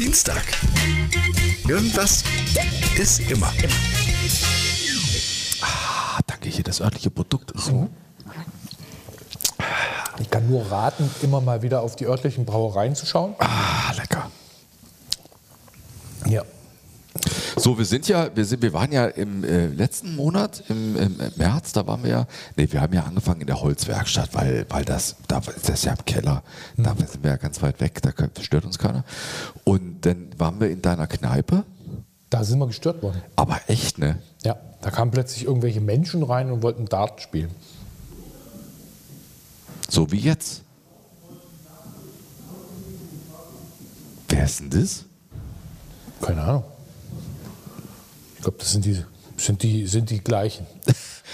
Dienstag. Irgendwas ist immer. Ah, danke, hier das örtliche Produkt ist so. Ich kann nur raten, immer mal wieder auf die örtlichen Brauereien zu schauen. Ah, lecker. Ja. So, wir sind ja, wir, sind, wir waren ja im äh, letzten Monat, im, im März, da waren wir ja, nee, wir haben ja angefangen in der Holzwerkstatt, weil, weil das, da, das ist ja im Keller, da sind wir ja ganz weit weg, da stört uns keiner. Und dann waren wir in deiner Kneipe, Da sind wir gestört worden. aber echt, ne? Ja. Da kamen plötzlich irgendwelche Menschen rein und wollten Dart spielen. So wie jetzt. Wer ist denn das? Keine Ahnung. Ich glaube, das sind die, sind die, sind die gleichen.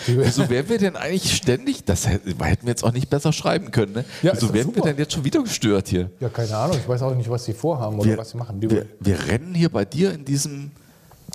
Wieso wären wir denn eigentlich ständig, das hätten wir jetzt auch nicht besser schreiben können, ne? Ja, Wieso werden wir super. denn jetzt schon wieder gestört hier? ja, keine Ahnung. Ich weiß auch nicht, was sie vorhaben oder Wir, was sie machen. Wir, wir rennen hier bei dir in diesem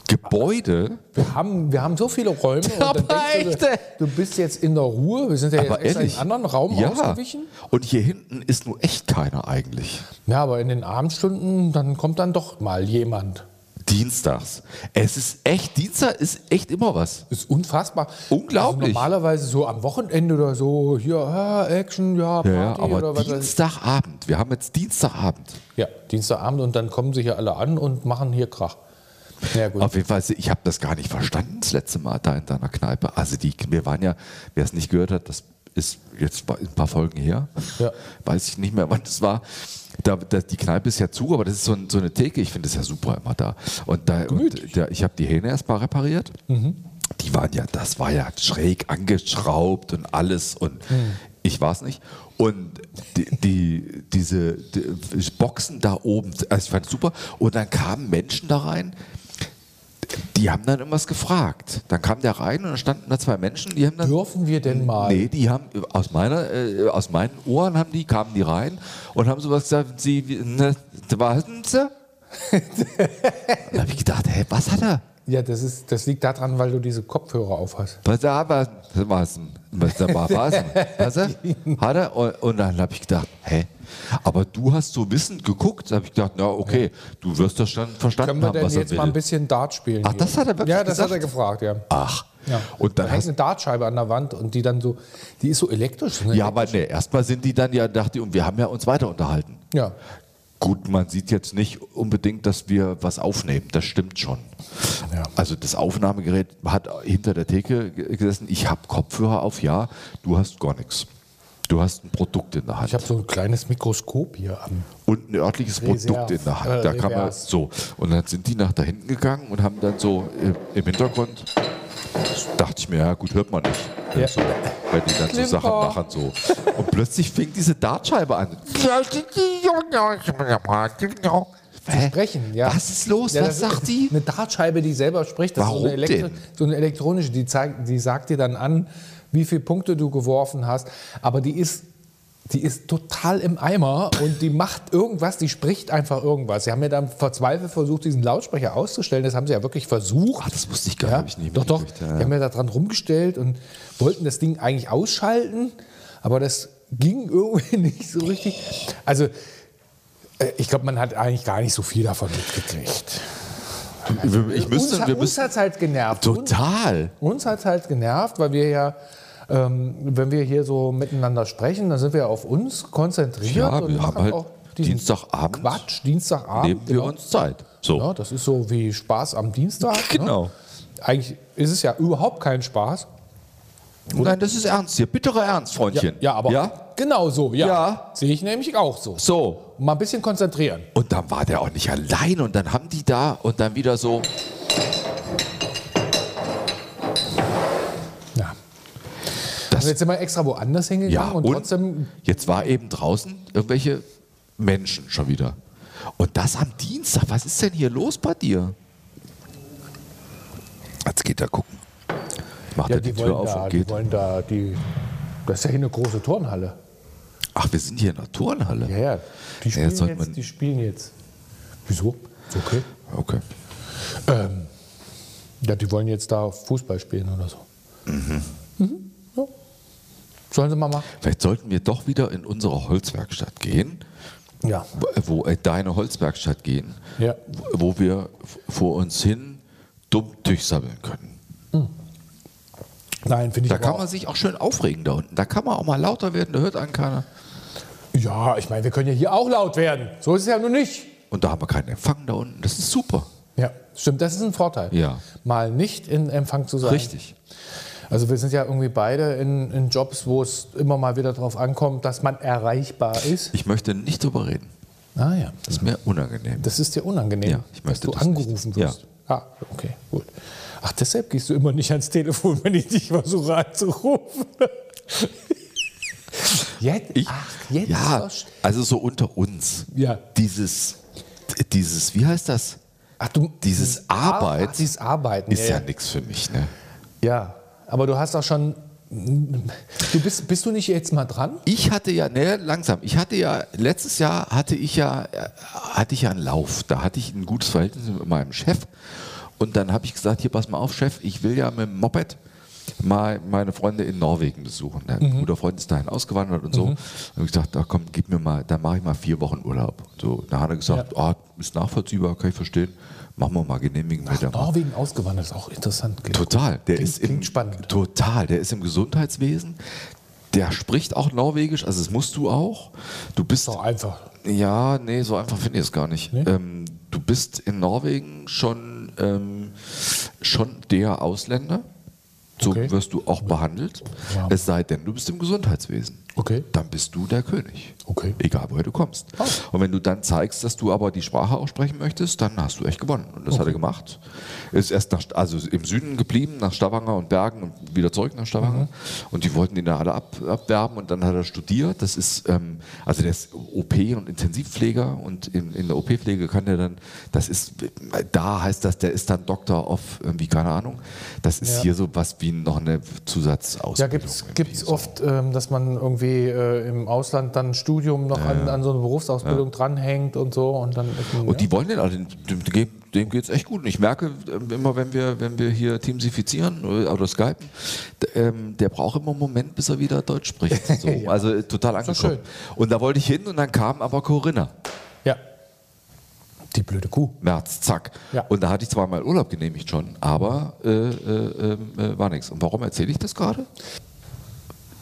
Gebäude. wir, haben, wir haben so viele Räume und Aber dann denkst du, du bist jetzt in der Ruhe. Wir sind ja jetzt Aber extra in einen anderen Raum ja. ausgewichen. Und hier hinten ist nur echt keiner eigentlich. Ja, aber in den Abendstunden, dann kommt dann doch mal jemand. Dienstags. Es ist echt, Dienstag ist echt immer was. Ist unfassbar. Unglaublich. Also normalerweise so am Wochenende oder so, hier, ah, Action, ja, Party Ja, ja, aber oder was. Dienstagabend. Wir haben jetzt Dienstagabend. Ja, Dienstagabend und dann kommen sie hier alle an und machen hier Krach. Ja, gut. Auf jeden Fall, ich habe das gar nicht verstanden das letzte Mal da in deiner Kneipe. Also die, wir waren ja, wer es nicht gehört hat, das ist jetzt ein paar Folgen her. Ja. Weiß ich nicht mehr, wann das war. Da, da, die Kneipe ist ja zu, aber das ist so, ein, so eine Theke. Ich finde das ja super immer da. Und, da, und da, ich habe die Hähne erst mal repariert. Die waren ja, das war ja schräg angeschraubt und alles und ich war es nicht. Und die, die, diese die Boxen da oben, also ich fand es super. Und dann kamen Menschen da rein, die haben dann irgendwas gefragt. Dann kam der rein und dann standen da zwei Menschen, die haben dann. Dürfen wir denn mal? Nee, die haben aus meiner, äh, aus meinen Ohren haben die, kamen die rein und haben sowas gesagt, sie, ne, warten Sie? da habe ich gedacht, hä, was hat er? Ja, das, ist, das liegt daran, weil du diese Kopfhörer auf hast. Was da was, was, da er? Hat er? Und, und dann habe ich gedacht, hä? Aber du hast so wissend geguckt, da habe ich gedacht, na okay, du wirst das schon verstanden Können wir haben, denn was er jetzt will. mal ein bisschen Dart spielen? Ach, hier? das hat er wirklich Ja, das gesagt? hat er gefragt, ja. Ach, ja. und da dann hängt hast eine Dartscheibe an der Wand und die dann so, die ist so elektrisch. Ne? Ja, aber nee, erstmal sind die dann ja, dachte ich, und wir haben ja uns weiter unterhalten. Ja. Gut, man sieht jetzt nicht unbedingt, dass wir was aufnehmen. Das stimmt schon. Ja. Also das Aufnahmegerät hat hinter der Theke ge- gesessen. Ich habe Kopfhörer auf, ja. Du hast gar nichts. Du hast ein Produkt in der Hand. Ich habe so ein kleines Mikroskop hier an. und ein örtliches Reserve, Produkt in der Hand. äh, da kann man so. Und dann sind die nach da hinten gegangen und haben dann so im Hintergrund, dachte ich mir, ja gut, hört man nicht. Ja. So, wenn die dann so. Sachen machen so. Und plötzlich fing diese Dartscheibe an. Hä? Sprechen, ja. Was ist los? Ja, Was das ist sagt die? Eine Dartscheibe, die selber spricht. Das Warum ist so eine, denn? so eine elektronische, die, zeigt, die sagt dir dann an, wie viele Punkte du geworfen hast. Aber die ist, die ist total im Eimer und die macht irgendwas, die spricht einfach irgendwas. Sie haben ja dann verzweifelt versucht, diesen Lautsprecher auszustellen. Das haben sie ja wirklich versucht. Ach, das wusste ich gar Ja, nicht. doch, doch. mitgekriegt, ja, Die haben ja da dran rumgestellt und wollten das Ding eigentlich ausschalten, aber das ging irgendwie nicht so richtig. Also, äh, ich glaube, man hat eigentlich gar nicht so viel davon mitgekriegt. Ich müsste, uns wir uns hat es halt genervt. total. Uns hat es halt genervt, weil wir ja, ähm, wenn wir hier so miteinander sprechen, dann sind wir auf uns konzentriert Ja, und wir haben halt auch Dienstagabend Quatsch, Dienstagabend. nehmen wir genau. uns Zeit. So. Ja, das ist so wie Spaß am Dienstag. Genau. Ne? Eigentlich ist es ja überhaupt kein Spaß. Nein, das ist ernst hier. Bitterer Ernst, Freundchen. Ja, aber Ja? genau so, ja. Ja. Sehe ich nämlich auch so. So. Mal ein bisschen konzentrieren. Und dann war der auch nicht allein und dann haben die da und dann wieder so. Das, Also jetzt sind wir extra woanders hingegangen ja, und, trotzdem. jetzt war eben draußen irgendwelche Menschen schon wieder. Und das am Dienstag. Was ist denn hier los bei dir? Jetzt geht er gucken. Macht Ja, er die, die Tür auf da, und die geht. wollen da, die. Das ist ja hier eine große Turnhalle. Ach, wir sind hier in der Turnhalle. Ja, ja. Die Ja, spielen, jetzt sollte man- jetzt, die spielen jetzt. Wieso? Okay. Okay. Ähm, ja, die wollen jetzt da Fußball spielen oder so. Mhm. Ja. Sollen sie mal machen? Vielleicht sollten wir doch wieder in unsere Holzwerkstatt gehen Ja. wo, äh, deine Holzwerkstatt gehen, Ja. wo, wir vor uns hin dumm durchsammeln können. Nein, finde ich Da kann man sich auch schön aufregen da unten. Da kann man auch mal lauter werden, da hört einen keiner. Ja, ich meine, wir können ja hier auch laut werden. So ist es ja nun nicht. Und da haben wir keinen Empfang da unten. Das ist super. Ja, stimmt, das ist ein Vorteil. Ja. Mal nicht in Empfang zu sein. Richtig. Also wir sind ja irgendwie beide in, in Jobs, wo es immer mal wieder darauf ankommt, dass man erreichbar ist. Ich möchte nicht drüber reden. Ah ja, Das ist mir unangenehm. das ist dir unangenehm, Ja, ich möchte dass du das angerufen nicht. wirst. Ah, okay, gut. Ach, deshalb gehst du immer nicht ans Telefon, wenn ich dich versuche anzurufen. Jetzt? Ich, Ach, jetzt? ja, also so unter uns. Ja. Dieses, dieses, wie heißt das? Ach, du, Dieses Arbeit Ach, dieses Arbeiten. Ist ja, ja, nichts für mich. Ne? ja, aber du hast auch schon. Du bist, bist du nicht jetzt mal dran? Ich hatte ja, ne, langsam. Ich hatte ja, letztes Jahr hatte ich ja, hatte ich ja einen Lauf. Da hatte ich ein gutes Verhältnis mit meinem Chef. Und dann habe ich gesagt, hier pass mal auf, Chef, ich will ja mit dem Moped mal meine Freunde in Norwegen besuchen. Ein Mhm. guter Freund ist dahin ausgewandert und so. Und habe ich gesagt, ach komm, gib mir mal, dann mache ich mal vier Wochen Urlaub. So, da hat er gesagt, ah, ist nachvollziehbar, kann ich verstehen. Machen wir mal, genehmigen wir Nach da mal. Norwegen ausgewandert ist auch interessant. Klingt Total. Der Klingt- ist im, spannend. Total. Der ist im Gesundheitswesen. Der spricht auch Norwegisch, also das musst du auch. Du bist. Doch einfach. Ja, nee, so einfach finde ich es gar nicht. Nee? Ähm, du bist in Norwegen schon, ähm, schon der Ausländer. So Okay. wirst du auch behandelt. Ja. Es sei denn, du bist im Gesundheitswesen. Okay. Dann bist du der König. Okay. Egal, woher du kommst. Ah. Und wenn du dann zeigst, dass du aber die Sprache auch sprechen möchtest, dann hast du echt gewonnen. Und das hat er gemacht. Ist erst nach, also im Süden geblieben, nach Stavanger und Bergen und wieder zurück nach Stavanger. Und die wollten ihn da alle ab, abwerben und dann hat er studiert. Das ist, ähm, also der ist OP- und Intensivpfleger und in, in der OP-Pflege kann der dann, das ist, da heißt das, der ist dann Doktor of, irgendwie, keine Ahnung. Das ist Ja. hier so was wie noch eine Zusatzausbildung. Ja, gibt es so. oft, ähm, dass man irgendwie äh, im Ausland dann ein Studium noch an, an so eine Berufsausbildung dranhängt und so. Und, dann, Und die wollen den alle, dem, dem, geht es echt gut. Und ich merke ähm, immer, wenn wir, wenn wir hier teamsifizieren oder, skypen, ähm, der braucht immer einen Moment, bis er wieder Deutsch spricht. So, Also äh, total angekommen. Und da wollte ich hin und dann kam aber Corinna. ja. Die blöde Kuh. März, zack. Ja. Und da hatte ich zwar mal Urlaub genehmigt schon, aber äh, äh, äh, war nichts. Und warum erzähle ich das gerade?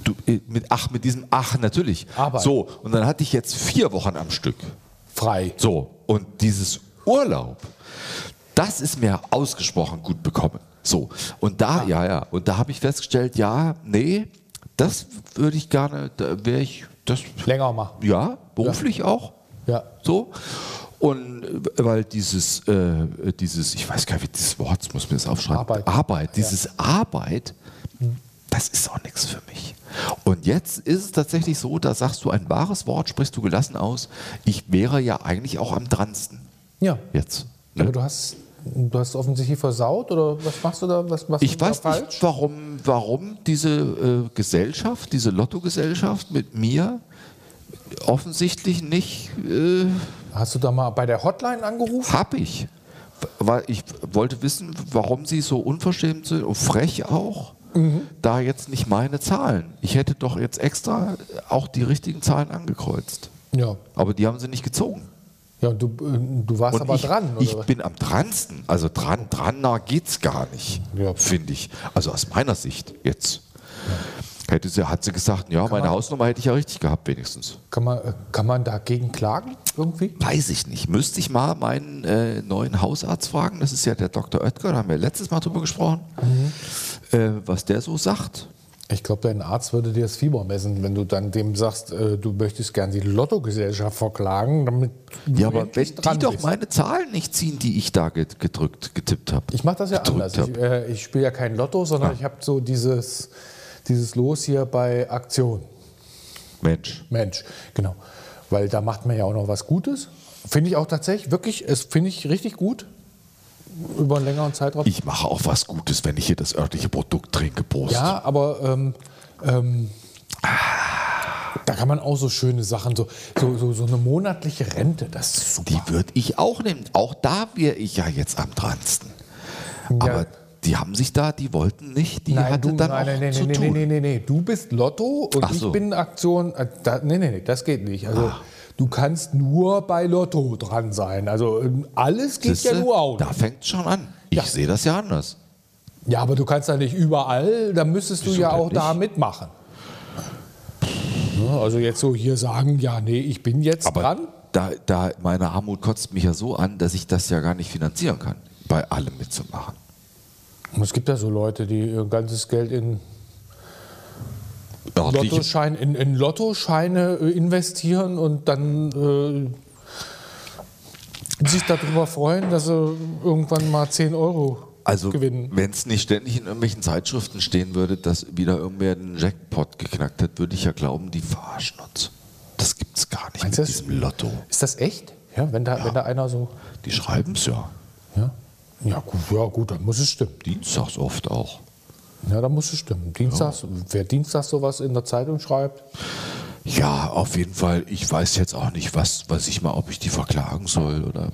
Du, äh, mit, ach, mit diesem Ach, natürlich. Arbeit. So, und dann hatte ich jetzt vier Wochen am Stück. Frei. So, und dieses Urlaub, das ist mir ausgesprochen gut bekommen. So, und da, ja, ja, und da habe ich festgestellt, ja, nee, das würde ich gerne, da wäre ich, das, Länger machen. ja, beruflich auch, Ja. so. Und äh, weil dieses, äh, dieses, ich weiß gar nicht, wie dieses Wort, muss mir das aufschreiben. Arbeit. Arbeit, dieses Arbeit, das ist auch nichts für mich. Und jetzt ist es tatsächlich so, da sagst du ein wahres Wort, sprichst du gelassen aus. Ich wäre ja eigentlich auch am dransten. Ja. Jetzt. ne? Aber du hast, du hast offensichtlich versaut oder was machst du da? Was machst Ich du weiß da nicht, falsch? warum, warum diese äh, Gesellschaft, diese Lottogesellschaft mit mir offensichtlich nicht äh, Hast du da mal bei der Hotline angerufen? Hab ich. Weil ich wollte wissen, warum sie so unverschämt sind und frech auch. Da jetzt nicht meine Zahlen. Ich hätte doch jetzt extra auch die richtigen Zahlen angekreuzt. Ja. Aber die haben sie nicht gezogen. Ja, und du, äh, du warst Und aber ich, dran, oder? ich bin am dransten. Also dran, dran nah geht's gar nicht, Ja. finde ich. Also aus meiner Sicht jetzt. Hätte sie, hat sie gesagt, ja, meine man- Hausnummer hätte ich ja richtig gehabt, wenigstens. Kann man, äh, kann man dagegen klagen irgendwie? Weiß ich nicht. Müsste ich mal meinen äh, neuen Hausarzt fragen. Das ist ja der Dr. Oetker, da haben wir letztes Mal drüber gesprochen, äh, was der so sagt. Ich glaube, dein Arzt würde dir das Fieber messen, wenn du dann dem sagst, äh, du möchtest gern die Lottogesellschaft verklagen, damit du Ja, aber wenn die dran doch bist. meine Zahlen nicht ziehen, die ich da gedrückt, getippt habe. Ich mache das ja anders. Ich, hab. äh, ich spiele ja kein Lotto, sondern Ah. ich habe so dieses, dieses Los hier bei Aktion. Mensch. Mensch, genau. Weil da macht man ja auch noch was Gutes. Finde ich auch tatsächlich, wirklich, es finde ich richtig gut. Über einen längeren Zeitraum. Ich mache auch was Gutes, wenn ich hier das örtliche Produkt trinke. Prost. Ja, aber ähm, ähm, da kann man auch so schöne Sachen, so, so, so, so eine monatliche Rente, das ist super. Die würde ich auch nehmen. Auch da wäre ich ja jetzt am dransten. Aber die haben sich da, die wollten nicht, die Nein, hatte du, dann nein, auch nein, nein, zu nein, tun. nein, nein, nein, nein. Du bist Lotto und Ach ich so. bin Aktion. Äh, da, nee, nee, nee, das geht nicht. Also, Ah. du kannst nur bei Lotto dran sein. Also alles geht Siehste, ja nur auch. Da fängt schon an. Ich Ja. sehe das ja anders. Ja, aber du kannst ja nicht überall, da müsstest du Wieso ja denn auch da mitmachen. Ja, also jetzt so hier sagen, ja, nee, ich bin jetzt Aber dran. da, da meine Armut kotzt mich ja so an, dass ich das ja gar nicht finanzieren kann, bei allem mitzumachen. Und Es gibt ja so Leute, die ihr ganzes Geld in Lottoschein, in, in Lottoscheine äh, investieren und dann äh, sich darüber freuen, dass sie irgendwann mal 10 Euro also gewinnen. wenn es nicht ständig in irgendwelchen Zeitschriften stehen würde, dass wieder irgendwer einen Jackpot geknackt hat, würde ich ja glauben, die verarschen uns. Das gibt es gar nicht Meinst mit das? diesem Lotto. Ist das echt? Ja, wenn da, wenn da einer so. Die schreiben es ja. Ja? Ja, gut, ja, gut, dann muss es stimmen. Dienstags oft auch. Ja, dann muss es stimmen. Dienstags, wer Dienstags sowas in der Zeitung schreibt, Ja, auf jeden Fall. Ich weiß jetzt auch nicht, was, was ich mal, ob ich die verklagen soll oder.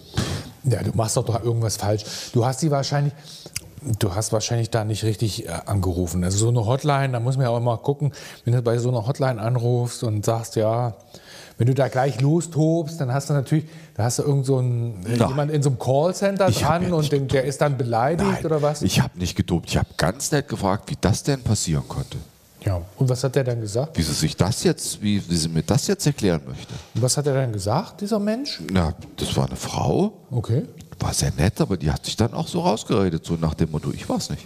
Ja, du machst doch da irgendwas falsch. Du hast die wahrscheinlich, du hast wahrscheinlich da nicht richtig äh, angerufen. Also so eine Hotline, da muss man ja auch mal gucken, wenn du bei so einer Hotline anrufst und sagst, ja, wenn du da gleich lostobst, dann hast du natürlich, da hast du irgend so einen, Nein. jemand in so einem Callcenter Ich dran ja und den, der ist dann beleidigt oder was? Ich habe nicht gedopt. Ich habe ganz nett gefragt, wie das denn passieren konnte. ja. Und was hat der dann gesagt? Wie sie sich das jetzt, wie, wie sie mir das jetzt erklären möchte. Und was hat er dann gesagt, dieser Mensch? Na, das war eine Frau, Okay. war sehr nett, aber die hat sich dann auch so rausgeredet, so nach dem Motto, ich war's nicht.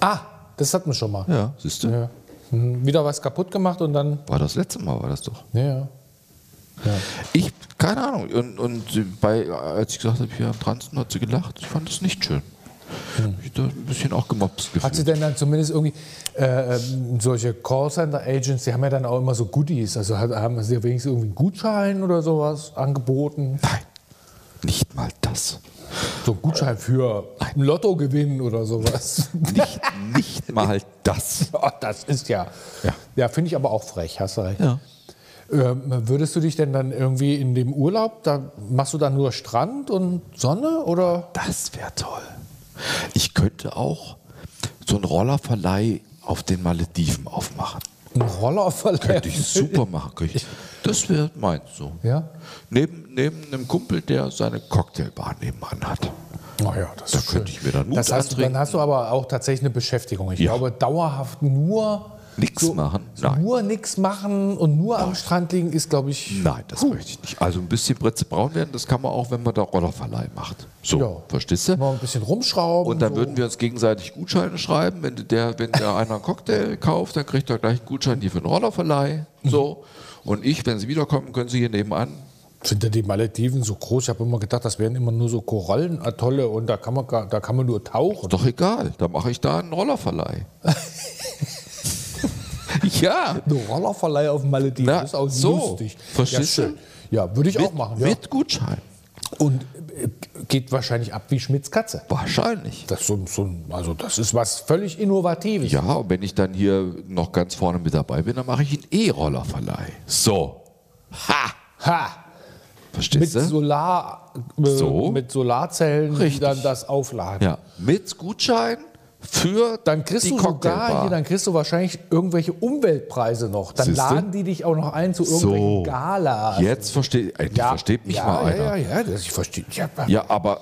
Ah, das hatten wir schon mal. Ja, siehst du? Ja. Hm, Wieder was kaputt gemacht und dann. War das letzte Mal, war das doch. Ja, ja. ja. Ich, keine Ahnung. Und, und bei, als ich gesagt habe, hier am Transen hat sie gelacht. Ich fand das nicht schön. Ich da ein bisschen auch gemobst Hat sie gefühlt. denn dann zumindest irgendwie äh, ähm, solche Callcenter-Agents, die haben ja dann auch immer so Goodies, also haben sie ja wenigstens irgendwie einen Gutschein oder sowas angeboten? Nein, nicht mal das. So ein Gutschein für ein Lottogewinn oder sowas. Nicht, nicht mal das. Das ist ja. Ja. Ja, finde ich aber auch frech, hast du recht. Ja. Ähm, würdest du dich denn dann irgendwie in dem Urlaub, da machst du dann nur Strand und Sonne oder? Das wäre toll. Ich könnte auch so einen Rollerverleih auf den Malediven aufmachen. Ein Rollerverleih? Könnte ich super machen. Könnte ich, das wäre meins so. Ja? Neben, neben einem Kumpel, der seine Cocktailbar nebenan hat. Naja, das Da ist könnte schön. ich mir dann Mut das du- antrinken. Dann hast du aber auch tatsächlich eine Beschäftigung. Ich Ja. glaube, dauerhaft nur Nix machen? Nein. Nur nichts machen und nur am Strand liegen ist, glaube ich. Nein, das möchte ich nicht. Also ein bisschen Britze braun werden, das kann man auch, wenn man da Rollerverleih macht. So, Ja. verstehst du? Mal ein bisschen rumschrauben. Und dann so. würden wir uns gegenseitig Gutscheine schreiben. Wenn der, wenn der einer einen Cocktail kauft, dann kriegt er gleich einen Gutschein hier für den Rollerverleih. So. Und ich, wenn sie wiederkommen, können sie hier nebenan. Sind denn die Malediven so groß? Ich habe immer gedacht, das wären immer nur so Korallenatolle und da kann man, da kann man nur tauchen. Doch egal, da mache ich da einen Rollerverleih. ja. Ein Rollerverleih auf den Malediven Na, ist auch so. lustig. Verstehst ja, du? Ja, würde ich auch Mit, machen. Ja. mit Gutschein. Und äh, geht wahrscheinlich ab wie Schmidts Katze. Wahrscheinlich. Das, ist so, so, also das ist was völlig Innovatives. Ja, und wenn ich dann hier noch ganz vorne mit dabei bin, dann mache ich einen E-Rollerverleih. So. Ha! Ha! Mit, Verstehst du? Solar, äh, So. mit Solarzellen, die Richtig. dann das aufladen. Ja, mit Gutschein für Dann kriegst die du sogar hier, dann kriegst du wahrscheinlich irgendwelche Umweltpreise noch. Dann Siehste? laden die dich auch noch ein zu irgendwelchen so. Galas. Jetzt versteht, endlich versteht mich ja, mal einer. Ja, ja, ja, das, ich verstehe. Ja, Ja, aber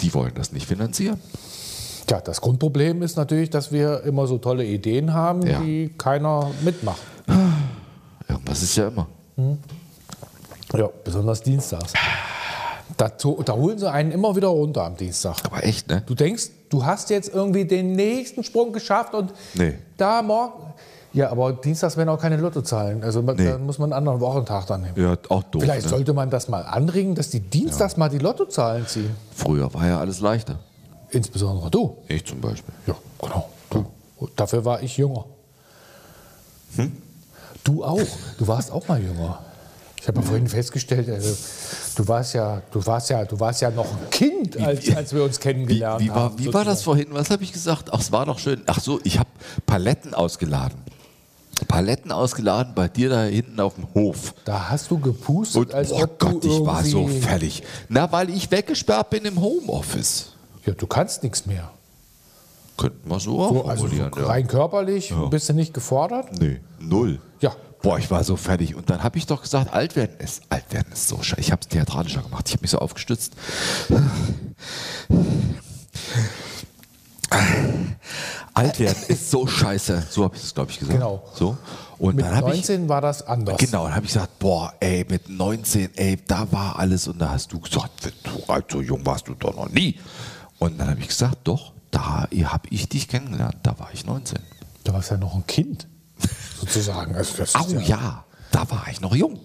die wollen das nicht finanzieren. Tja, das Grundproblem ist natürlich, dass wir immer so tolle Ideen haben, Ja. die keiner mitmacht. Irgendwas ist ja immer. Ja, besonders dienstags. Da, to- da holen sie einen immer wieder runter am Dienstag. Aber echt, ne? Du denkst, du hast jetzt irgendwie den nächsten Sprung geschafft und Nee. da morgen. Ja, aber dienstags werden auch keine Lottozahlen. Also man- Nee. da muss man einen anderen Wochentag dann nehmen. Ja, auch doof. Vielleicht ne? sollte man das mal anregen, dass die dienstags mal die Lottozahlen ziehen. Früher war ja alles leichter. Insbesondere du. Ich zum Beispiel. Ja, genau. Du. Dafür war ich jünger. Hm? Du auch. Du warst auch mal jünger. Ich habe ja vorhin festgestellt, also, du warst ja, du warst ja, du warst ja noch ein Kind, als, als wir uns Wie, kennengelernt wie, war, haben. wie war das vorhin? Was habe ich gesagt? Ach, es war doch schön. Ach so, ich habe Paletten ausgeladen. Paletten ausgeladen bei dir da hinten auf dem Hof. Da hast du gepustet, Und als oh Gott, ich war so fertig. Na, weil ich weggesperrt bin im Homeoffice. Ja, du kannst nichts mehr. Könnten wir so, So, auch also formulieren. ja. rein körperlich bist du nicht gefordert? Nee, null. Ja. Boah, ich war so fertig. Und dann habe ich doch gesagt, alt werden ist, alt werden ist so scheiße. Ich habe es theatralischer gemacht. Ich habe mich so aufgestützt. Alt werden ist so scheiße. So habe ich es, glaube ich, gesagt. Genau. So. Und Mit dann habe ich 19 war das anders. Genau, dann habe ich gesagt, boah, ey, mit 19, ey, da war alles. Und da hast du gesagt, wenn du alt so jung warst du doch noch nie. Und dann habe ich gesagt, doch, da habe ich dich kennengelernt. Da war ich 19. Da warst du ja noch ein Kind, sozusagen. Also Au ja, da war ich noch jung.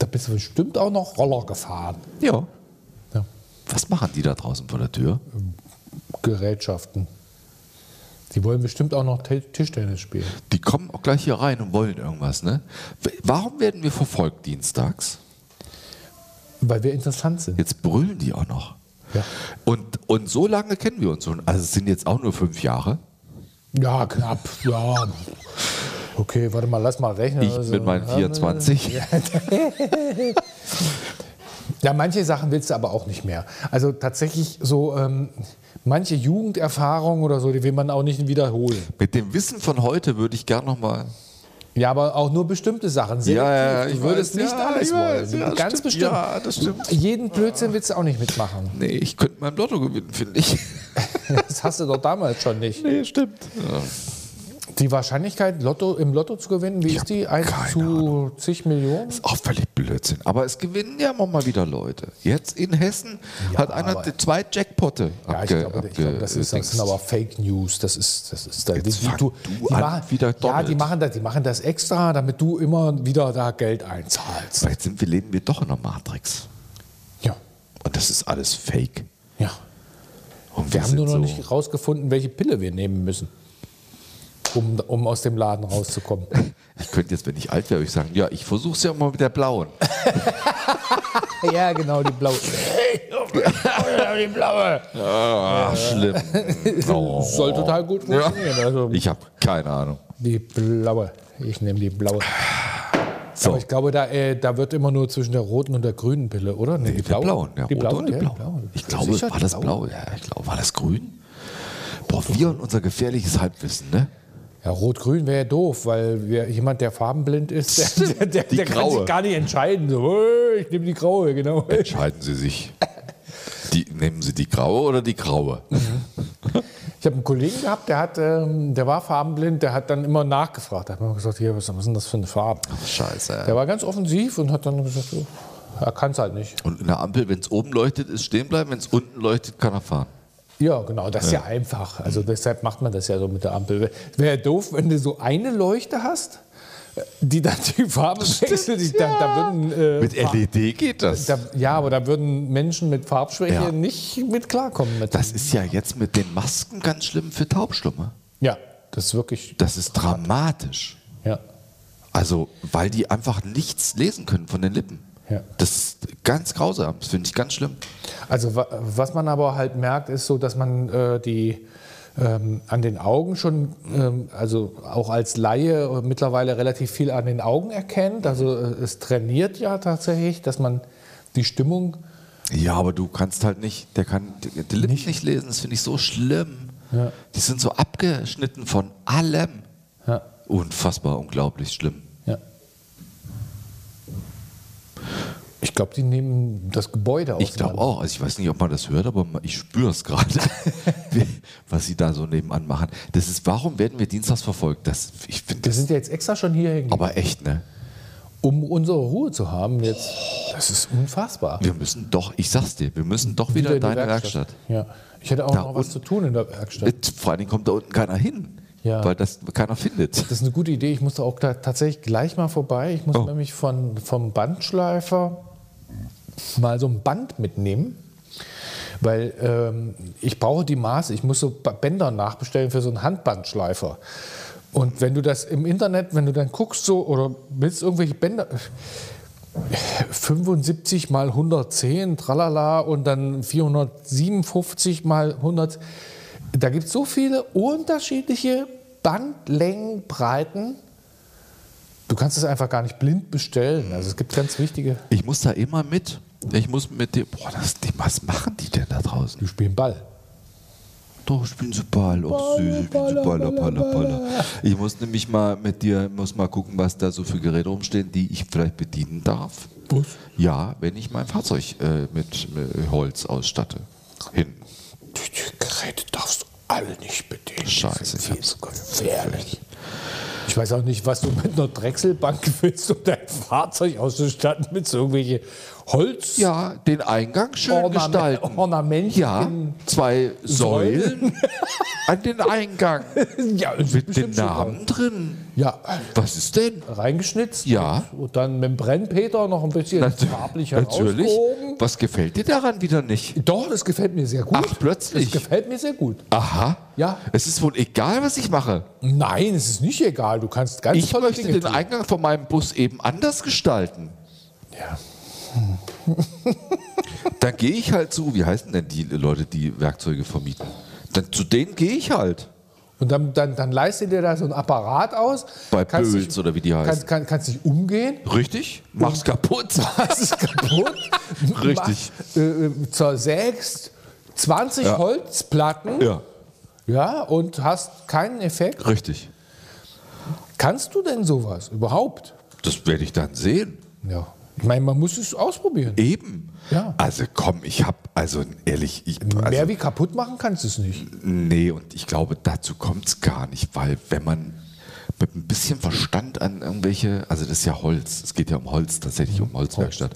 Da bist du bestimmt auch noch Roller gefahren. Ja. Ja. Was machen die da draußen vor der Tür? Gerätschaften. Die wollen bestimmt auch noch Ti- Tischtennis spielen. Die kommen auch gleich hier rein und wollen irgendwas, ne? Warum werden wir verfolgt dienstags? Weil wir interessant sind. Jetzt brüllen die auch noch. Ja. Und, und so lange kennen wir uns schon. Also es sind jetzt auch nur fünf Jahre. Ja, knapp. Ja. Okay, warte mal, lass mal rechnen. Ich Also, mit meinen ja, 24. Ja, manche Sachen willst du aber auch nicht mehr. Also tatsächlich so ähm, manche Jugenderfahrungen oder so, die will man auch nicht wiederholen. Mit dem Wissen von heute würde ich gern noch mal. Ja, aber auch nur bestimmte Sachen. Selektiv. Ja, ja, ich würdest weiß. nicht Ja, alles weiß. wollen. Ja, Ganz stimmt. bestimmt. Ja, das stimmt. Jeden Blödsinn willst du auch nicht mitmachen. Nee, ich könnte beim Lotto gewinnen, finde ich. Das hast du doch damals schon nicht. Nee, stimmt. Ja. Die Wahrscheinlichkeit, Lotto, im Lotto zu gewinnen, wie Ich ist die? hab 1 keine zu zig Millionen? Ist auch völlig Blödsinn. Aber es gewinnen ja immer mal wieder Leute. Jetzt in Hessen Ja, hat einer die zwei Jackpotte Ja, ich glaube, ich glaube das, ist, das sind aber Fake News. Das ist, das ist da, Jetzt fang du an, wieder ja, Donald. die machen, das, die machen das extra, damit du immer wieder da Geld einzahlst. Vielleicht sind wir, leben wir doch in der Matrix. Ja, Und das ist alles Fake. ja. Und Wir haben sind nur noch so- nicht herausgefunden, welche Pille wir nehmen müssen, um, um aus dem Laden rauszukommen. Ich könnte jetzt, wenn ich alt wäre, ich sagen, ja, ich versuche es ja mal mit der blauen. ja, genau, die blaue. die blaue. Ah, schlimm. Oh. Soll total gut Ja. funktionieren. Also Ich habe keine Ahnung. die blaue. Ich nehme die blaue. So, Aber ich glaube, da, äh, da wird immer nur zwischen der roten und der grünen Pille, oder? Nee, die blauen, ja, die rote blaue, und die ja, blaue. blaue. Ich glaube, Sicher, war die das blau? Ja, ich glaube, war das grün? Boah, wir und unser gefährliches Halbwissen, ne? Ja, rot-grün wäre ja doof, weil wir, jemand, der farbenblind ist, der, der, der, kann graue. sich gar nicht entscheiden. So, "Äh, ich nehme die graue, genau. Entscheiden Sie sich. Die, nehmen Sie die graue oder die graue? Ich habe einen Kollegen gehabt, der, hat, ähm, der war farbenblind, der hat dann immer nachgefragt. Da hat man gesagt, hier, was ist denn das für eine Farbe? Scheiße. Der war ganz offensiv und hat dann gesagt, er kann es halt nicht. Und in der Ampel, wenn es oben leuchtet, ist stehen bleiben, wenn es unten leuchtet, kann er fahren. Ja, genau, das ist ja, einfach. Also deshalb macht man das ja so mit der Ampel. Wäre doof, wenn du so eine Leuchte hast, die dann die Farbe wechselt. Die, da, da würden, äh, Mit LED geht das. Da, ja, aber da würden Menschen mit Farbschwäche Ja. nicht mit klarkommen. Mit Das ist ja jetzt mit den Masken ganz schlimm für Taubstumme. ja, das ist wirklich. Das ist dramatisch. Ja. Also, weil die einfach nichts lesen können von den Lippen. Ja. Das ist ganz grausam. Das finde ich ganz schlimm. Also wa- was man aber halt merkt, ist so, dass man äh, die ähm, an den Augen schon, ähm, also auch als Laie äh, mittlerweile relativ viel an den Augen erkennt. Also äh, es trainiert ja tatsächlich, dass man die Stimmung Ja, aber du kannst halt nicht, der kann die, die Lippen nicht, lesen. Das finde ich so schlimm. Ja. Die sind so abgeschnitten von allem. Ja. Unfassbar, unglaublich schlimm. Ich glaube, die nehmen das Gebäude Ich glaube auch. Also ich weiß nicht, ob man das hört, aber ich spüre es gerade, was sie da so nebenan machen. Das ist, warum werden wir dienstags verfolgt? Das, ich Wir das sind ja jetzt extra schon hier hingegangen, aber echt, ne? um unsere Ruhe zu haben. Jetzt, das ist unfassbar. Wir müssen doch, ich sag's dir, wir müssen doch wieder, in die deine Werkstatt. Ja. Ich hätte auch Da noch was unten. zu tun in der Werkstatt. Vor allen Dingen kommt da unten keiner hin, Ja. weil das keiner findet. Das ist eine gute Idee. Ich musste auch da tatsächlich gleich mal vorbei. Ich muss Oh. nämlich von, vom Bandschleifer mal so ein Band mitnehmen. Weil ähm, ich brauche die Maße. Ich muss so Bänder nachbestellen für so einen Handbandschleifer. Und wenn du das im Internet, wenn du dann guckst so oder willst irgendwelche Bänder, 75 mal 110, tralala, und dann 457 mal 100. Da gibt es so viele unterschiedliche Bandlängen, Breiten. Du kannst es einfach gar nicht blind bestellen. Also es gibt ganz wichtige. Ich muss da immer mit. Ich muss mit dem. Boah, das, was machen die denn da draußen? Die spielen Ball. Doch, ich bin so Ball. Oh, süß, ich bin so Baller, Baller, Baller. Ich muss nämlich mal mit dir, muss mal gucken, was da so für Geräte rumstehen, die ich vielleicht bedienen darf. Was? Ja, wenn ich mein Fahrzeug äh, mit, mit Holz ausstatte. Hinten. Die, die Geräte darfst du alle nicht bedienen. Scheiße, ich hab's gefährlich. Ich weiß auch nicht, was du mit einer Drechselbank willst, um dein Fahrzeug auszustatten mit so irgendwelche Holz. Ja, den Eingang schön Ornament- gestalten. Ornamentchen. Ja, zwei Säulen an den Eingang. ja Mit schön Namen drin. aus. Ja, Was ist denn? reingeschnitzt. Ja. Und dann mit dem Brennpeter noch ein bisschen Nat- farblich Natürlich. Was gefällt dir daran wieder nicht? Doch, das gefällt mir sehr gut. Ach, plötzlich. Das gefällt mir sehr gut. Aha. Ja. Es ist wohl egal, was ich mache. Nein, es ist nicht egal. Du kannst ganz Ich möchte Dinge den tun. Eingang von meinem Bus eben anders gestalten. Ja. Dann gehe ich halt zu, wie heißen denn die Leute, die Werkzeuge vermieten? Dann, zu denen gehe ich halt. Und dann, dann, dann leistet dir da so ein Apparat aus. Bei kannst Böhls dich- oder wie die heißen. Kannst, kann, kannst dich umgehen. Richtig? Mach's kaputt. Das ist kaputt. Richtig. Mach, äh, zersägst 20 Ja. Holzplatten. Ja, Ja, und hast keinen Effekt. richtig. Kannst du denn sowas überhaupt? Das werde ich dann sehen. Ja. Ich meine, man muss es ausprobieren. Eben. Ja. Also komm, ich habe, also ehrlich, ich, also, Mehr wie kaputt machen kannst du es nicht. nee, und ich glaube, dazu kommt es gar nicht, weil wenn man mit ein bisschen Verstand an irgendwelche, also das ist ja Holz, es geht ja um Holz, tatsächlich um Holzwerkstatt.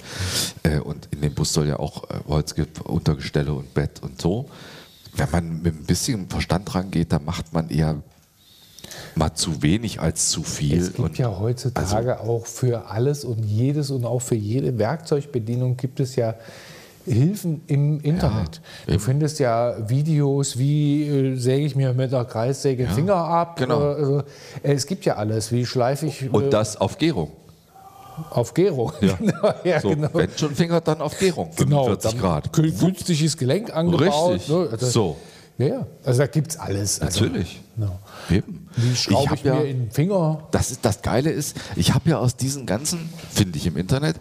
Äh, und in dem Bus soll ja auch äh, Holzuntergestelle und Bett und so. Wenn man mit ein bisschen Verstand rangeht, dann macht man eher mal zu wenig als zu viel. Es gibt und also ja heutzutage auch für alles und jedes und auch für jede Werkzeugbedienung gibt es ja Hilfen im Internet. du eben. findest ja Videos, wie äh, säge ich mir mit der Kreissäge den Finger ab. genau. Äh, also, äh, es gibt ja alles, wie schleife ich äh, und das auf Gärung. auf Gärung. Ja. genau, ja, So, genau. Wenn schon Finger, dann auf Gärung. Genau, 45 dann Grad. Künstliches Gelenk angebaut. Richtig. Ne? Also, So. Ja, ja. Also da gibt es alles. Also, Natürlich. genau. Eben. Wie schraube hab ich, mir in den Finger? Das, ist, das Geile ist, ich habe ja aus diesen ganzen, finde ich im Internet,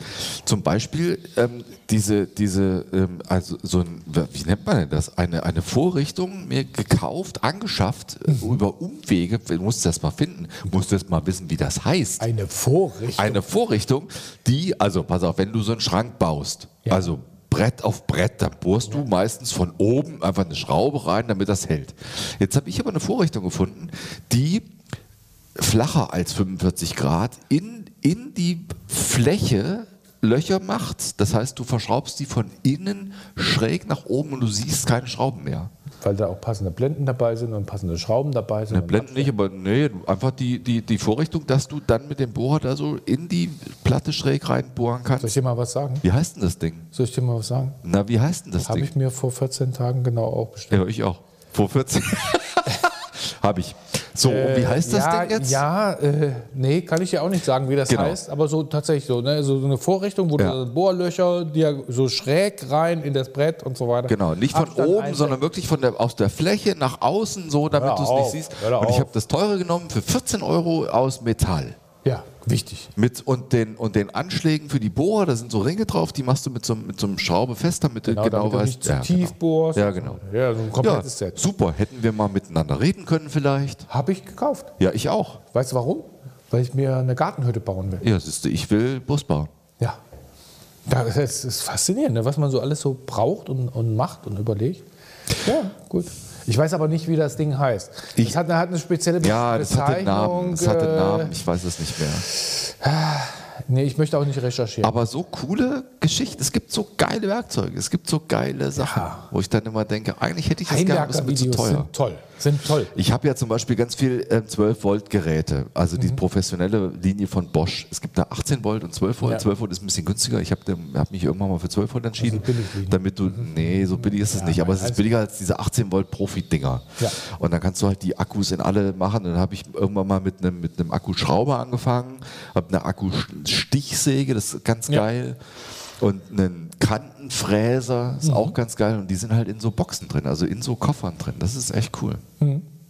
zum Beispiel ähm, diese, diese ähm, also so ein, wie nennt man denn das? Eine, eine Vorrichtung mir gekauft, angeschafft, äh, Mhm. über Umwege, du musst das mal finden, musst das mal wissen, wie das heißt. Eine Vorrichtung. Eine Vorrichtung, die, also pass auf, wenn du so einen Schrank baust, Ja. also Brett auf Brett, dann bohrst du meistens von oben einfach eine Schraube rein, damit das hält. Jetzt habe ich aber eine Vorrichtung gefunden, die flacher als 45 Grad in, in die Fläche Löcher macht. Das heißt, du verschraubst die von innen schräg nach oben und du siehst keine Schrauben mehr. Weil da auch passende Blenden dabei sind und passende Schrauben dabei sind. Ne, Blenden nicht, aber nee, einfach die, die, die Vorrichtung, dass du dann mit dem Bohrer da so in die Platte schräg reinbohren Soll ich kannst. dir mal was sagen? Wie heißt denn das Ding? Soll ich dir mal was sagen? Na, wie heißt denn das Habe Ding? ich mir vor 14 Tagen genau auch bestellt. ja, ich auch. Vor 14. Habe ich. So, und wie heißt das Äh, ja, Ding jetzt? Ja, äh, nee, kann ich ja auch nicht sagen, wie das Genau. heißt, aber so tatsächlich so, ne? so eine Vorrichtung, wo Ja. du Bohrlöcher dir so schräg rein in das Brett und so weiter. Genau, nicht von Abstand oben, sondern wirklich von der, aus der Fläche nach außen, so damit du es nicht siehst. Und ich habe das teure genommen für 14 Euro aus Metall. Ja, wichtig. Mit, und, den, und den Anschlägen für die Bohrer, da sind so Ringe drauf, die machst du mit so, mit so einem Schraube fest, damit Genau, du genau damit du weißt. nicht zu tief genau. bohrst. Ja, genau. Ja, so ein Ja, komplettes Set. super. Hätten wir mal miteinander reden können vielleicht. Habe ich gekauft. Ja, ich auch. Weißt du warum? Weil ich mir eine Gartenhütte bauen will. Ja, siehst du, ich will Bus bauen. Ja. Das ist, ist faszinierend, ne? was man so alles so braucht und, und macht und überlegt. Ja, gut. Ich weiß aber nicht, wie das Ding heißt. Ich- es hat, eine- hat eine spezielle Be Ja, das hat den Bezeichnung. Namen. Das hat den äh, Namen. Ich weiß es nicht mehr. Nee, ich möchte auch nicht recherchieren. Aber so coole Geschichten. Es gibt so geile Werkzeuge. Es gibt so geile Sachen, Ja. wo ich dann immer denke, eigentlich hätte ich das gerne, aber es ist mir zu teuer. toll. Sind toll. Ich habe ja zum Beispiel ganz viel äh, 12 Volt Geräte, also Mhm. die professionelle Linie von Bosch. Es gibt da 18 Volt und 12 Volt. Ja. 12 Volt ist ein bisschen günstiger. Ich habe hab mich irgendwann mal für 12 Volt entschieden, Also damit du, nee, so billig ist es nicht, aber es ist also- billiger als diese 18 Volt Profi-Dinger. Ja. Und dann kannst du halt die Akkus in alle machen. Dann habe ich irgendwann mal mit einem mit einem Akkuschrauber angefangen, habe eine Akkustichsäge, das ist ganz Ja. geil. Und einen Kantenfräser, Mhm. ist auch ganz geil. Und die sind halt in so Boxen drin, also in so Koffern drin. Das ist echt cool.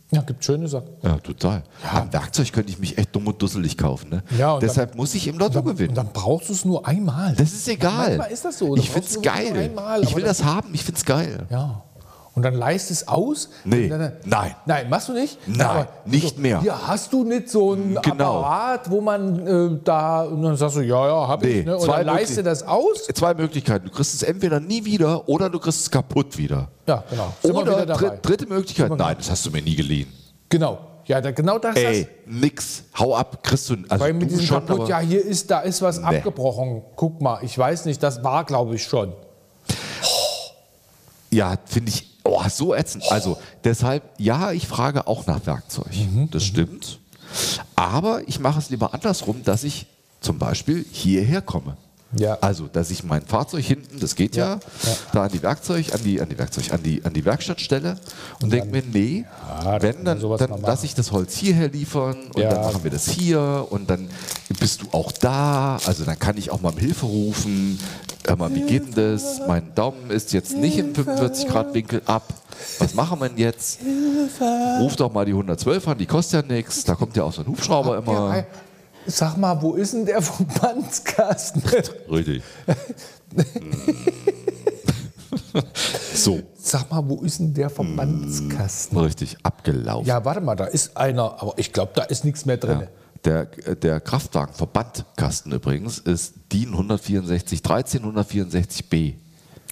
Ja, gibt schöne Sachen. Ja, total. Am Werkzeug könnte ich mich echt dumm und dusselig kaufen. Ne? Ja, Deshalb muss ich im Lotto dann, gewinnen. und dann brauchst du es nur einmal. das ist egal. Manchmal ist das so. Ich finde es geil. einmal, ich will das- das haben. Ich finde es geil. Ja. Und dann leist es aus. Nee, Dann, nein. Nein, machst du nicht? Nein, nicht mehr. Ja, hast du nicht so ein Genau. Apparat, wo man äh, da, und dann sagst du, ja, ja, hab Nee, ich. Ne? Und dann leist möglich- du das aus. Zwei Möglichkeiten. Du kriegst es entweder nie wieder oder du kriegst es kaputt wieder. Ja, genau. Sind Oder dr dritte Möglichkeit, nein, das hast du mir nie geliehen. Genau. Ja, da, genau das Ey, nix, hau ab, kriegst du. Also Weil mit diesem schon, kaputt, aber- ja, hier ist, da ist was abgebrochen. Guck mal, ich weiß nicht, das war, glaube ich, schon. Ja, finde ich oh, so ätzend. Also deshalb, ja, ich frage auch nach Werkzeug. Mhm, Das stimmt. Aber ich mache es lieber andersrum, dass ich zum Beispiel hierher komme. Ja. Also, dass ich mein Fahrzeug hinten, das geht ja, Ja, ja. da an die Werkzeug, an die, an die Werkzeug, an die, an die Werkstatt stelle und, denke mir, nee, wenn dann, dann lasse ich das Holz hierher liefern und dann machen wir das hier und dann bist du auch da. Also dann kann ich auch mal um Hilfe rufen. Hör mal, wie geht denn das? Mein Daumen ist jetzt nicht im 45 Grad Winkel ab. Was machen wir denn jetzt? Ruf doch mal die 112 an, die kostet ja nichts. Da kommt ja auch so ein Hubschrauber immer. Ja, sag mal, wo ist denn der Verbandskasten? Richtig. so, sag mal, wo ist denn der Verbandskasten? richtig, abgelaufen. Ja, warte mal, da ist einer, aber ich glaube, da ist nichts mehr drin. Der, der Kraftwagenverbandkasten übrigens ist DIN 164 13164b.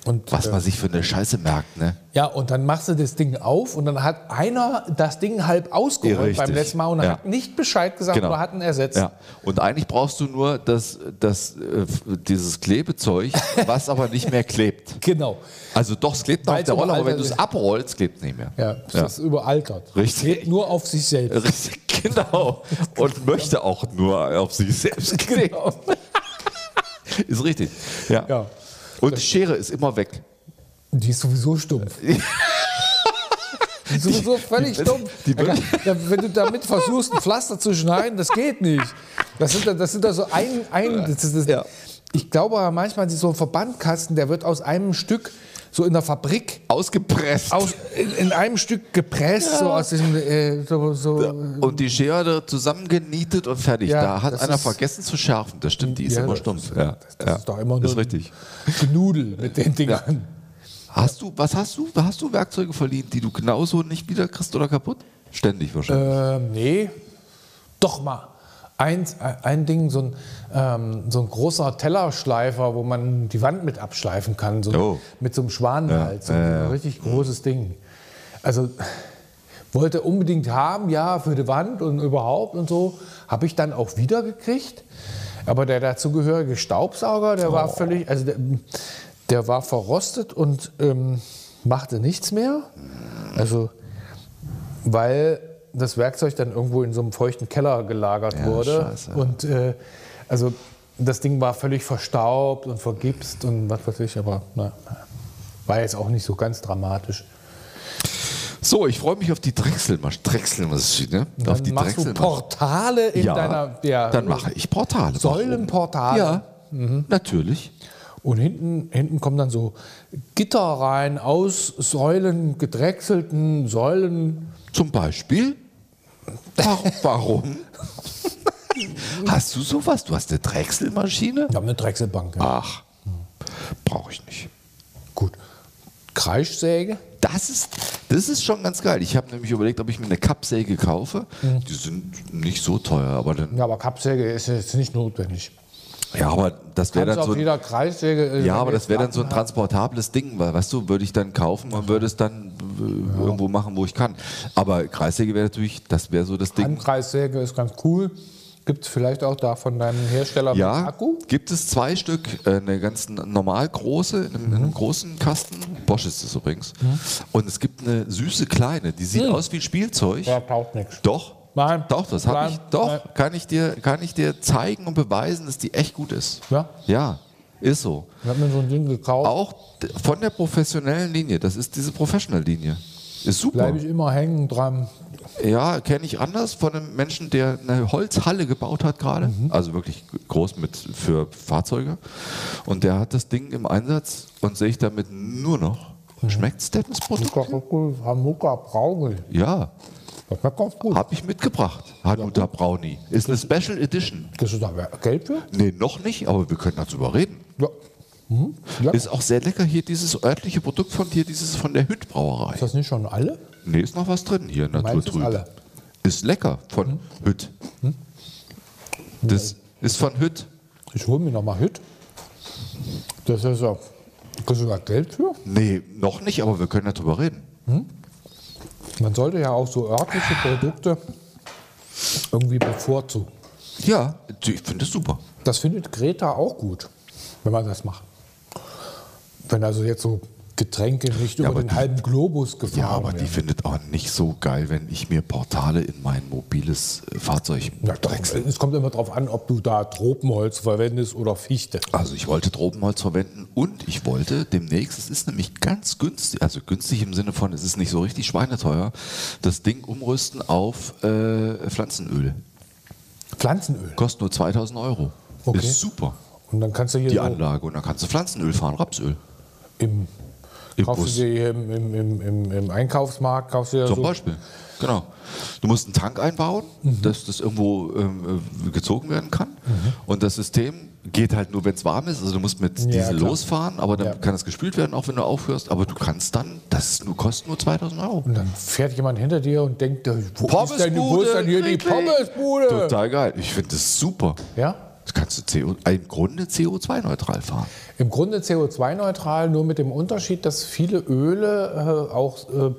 Und, Was äh, man sich für eine Scheiße merkt, ne? Ja, und dann machst du das Ding auf und dann hat einer das Ding halb Ja, richtig. beim letzten Mal und Ja. hat nicht Bescheid gesagt Genau. oder hat ihn ersetzt. Ja. Und eigentlich brauchst du nur das, das, äh, dieses Klebezeug, was aber nicht mehr klebt. Genau. Also doch, es klebt noch auf der Rolle, aber wenn du es abrollst, klebt es nicht mehr. Ja, das ist überaltert. Richtig. Geht nur auf sich selbst. Richtig, genau. Und möchte auch nur auf sich selbst kleben. Genau. Ist richtig. Ja. Und die Schere ist immer weg. Die ist sowieso stumpf. Die ist sowieso völlig stumpf. wenn du damit versuchst, ein Pflaster zu schneiden, das geht nicht. Das sind, da- das sind da so ein. ein das ist, das, Ja. Ich glaube manchmal, so ein Verbandkasten, der wird aus einem Stück, so in der Fabrik, Ausgepresst. aus, in, in einem Stück gepresst, so aus diesem. Äh, so, so, und die Schere zusammengenietet und fertig. Ja, da hat das einer vergessen zu schärfen. Das stimmt, die ist Ja, immer das stumpf. ja. das ja. ist doch immer Das ist nur- richtig. Genudel mit den Dingern. Hast du, was hast du? Hast du Werkzeuge verliehen, die du genauso nicht wieder kriegst oder kaputt? Ständig wahrscheinlich. Ähm, nee, doch mal. Eins, ein, ein Ding, so ein, ähm, so ein großer Tellerschleifer, wo man die Wand mit abschleifen kann, so Oh. mit so einem Schwanenhals. so Ja, ein ja, ja. richtig großes Ding. Also wollte unbedingt haben, ja, für die Wand und überhaupt und so. Habe ich dann auch wieder gekriegt. Aber der dazugehörige Staubsauger, der Oh. war völlig, also der, der war verrostet und ähm, machte nichts mehr. Also weil das Werkzeug dann irgendwo in so einem feuchten Keller gelagert Ja, wurde. scheiße. Und äh, also das Ding war völlig verstaubt und vergipst und was weiß ich, aber na, war jetzt auch nicht so ganz dramatisch. So, ich freue mich auf die Drechselmaschine. Drechselmaschine. Auf Dann die machst du. Portale in Ja, deiner ja, dann mache ich Portale. Säulenportale. Ja, natürlich. Und hinten, hinten kommen dann so Gitter rein aus Säulen, gedrechselten Säulen. Zum Beispiel. Wa- Warum? Hast du sowas? Du hast eine Drechselmaschine? Wir haben eine Drechselbank. Ja. Ach, brauche ich nicht. Gut. Kreischsäge. Das ist, das ist schon ganz geil. Ich habe nämlich überlegt, ob ich mir eine Kappsäge kaufe. Die sind nicht so teuer, aber dann. Ja, aber Kappsäge ist jetzt nicht notwendig. Ja, aber das wäre dann so. ein- äh, Ja, aber das wäre dann so ein transportables Ding, weil, weißt du, würde ich dann kaufen und würde es dann äh, irgendwo machen, wo ich kann. Aber Kreissäge wäre natürlich, das wäre so das. Ding. Handkreissäge ist ganz cool. Gibt es vielleicht auch da von deinem Hersteller Ja, Akku? gibt es zwei Stück, äh, eine ganz normal große, in einem, in einem großen Kasten. Bosch ist das übrigens. Und es gibt eine süße kleine, die sieht aus wie Spielzeug. Ja, taucht nichts. Doch. Nein. Doch, das habe ich. Doch, Nein. kann ich dir, kann ich dir zeigen und beweisen, dass die echt gut ist. Ja? Ja, ist so. Ich habe mir so ein Ding gekauft. Auch von der professionellen Linie. Das ist diese Professional-Linie. Ist super. Bleibe ich immer hängen dran. Ja, kenne ich anders von einem Menschen, der eine Holzhalle gebaut hat gerade. Also wirklich groß mit für Fahrzeuge. Und der hat das Ding im Einsatz und sehe ich damit nur noch. Schmeckt es denn das Produkt? Hanukkah Brauge. Ja, Habe ich mitgebracht. Hanuta Brownie. Ist eine Special Edition. Kriegst du da Geld für? Nee, noch nicht, aber wir können darüber reden. Ja. Ja. Ist auch sehr lecker hier dieses örtliche Produkt von dir, dieses von der Hütt Brauerei. Ist das nicht schon alle? Nee, ist noch was drin hier, ist Naturtrüb. alle? Ist lecker von Hütt. Das ist von Hütt. Ich hole mir noch mal Hüt. Das ist ja. Kriegst du da Geld für? Nee, noch nicht, aber wir können darüber reden. Man sollte ja auch so örtliche Produkte irgendwie bevorzugen. Ja, ich finde es super. Das findet Greta auch gut, wenn man das macht. Wenn also jetzt so Getränke nicht Ja, über aber den die- halben Globus gefahren Ja, aber die werden. findet auch nicht so geil, wenn ich mir Portale in mein mobiles äh, Fahrzeug Na wechsle. es kommt immer darauf an, ob du da Tropenholz verwendest oder Fichte. Also ich wollte Tropenholz verwenden und ich wollte demnächst, es ist nämlich ganz günstig, also günstig im Sinne von, es ist nicht so richtig schweineteuer, das Ding umrüsten auf äh, Pflanzenöl. Pflanzenöl. Kostet nur 2000 Euro. Okay. Ist super, Und dann kannst du hier die Anlage. Und dann kannst du Pflanzenöl fahren, Rapsöl. im, Im kaufst Bus. du dir im, im, im, im, Einkaufsmarkt, kaufst du ja Zum so, Beispiel. Genau. Du musst einen Tank einbauen, Mhm. dass das irgendwo ähm, äh, gezogen werden kann. Und das System geht halt nur, wenn es warm ist. Also du musst mit Ja, Diesel klar. losfahren, aber dann Ja. kann es gespült werden, auch wenn du aufhörst. Aber du kannst dann, das nur, kostet nur 2000 Euro. Und dann fährt jemand hinter dir und denkt, wo ist denn, wo Pommesbude, ist denn hier die. Pommesbude? Total geil. Ich finde das super. Ja? Das kannst du CO, im Grunde CO2-neutral fahren. Im Grunde CO2-neutral, nur mit dem Unterschied, dass viele Öle äh, auch äh,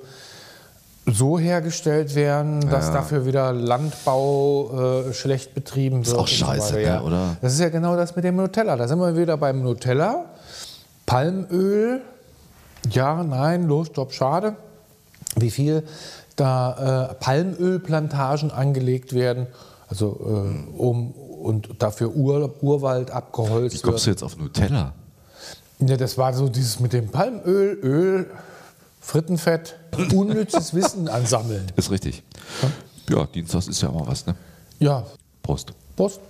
so hergestellt werden, dass dafür wieder Landbau äh, schlecht betrieben wird. auch und so scheiße, weiter, ne, ja. oder? Das ist ja genau das mit dem Nutella. Da sind wir wieder beim Nutella. Palmöl. Ja, nein, los, stopp, schade. Wie viel da äh, Palmölplantagen angelegt werden, also äh, um und dafür Ur, Urwald abgeholzt Wie kommst du jetzt auf Nutella? Ja, das war so dieses mit dem Palmöl, Öl, Frittenfett, unnützes Wissen ansammeln. Ist richtig. Ja, Dienstags ist ja immer was, ne? Ja, Prost. Prost.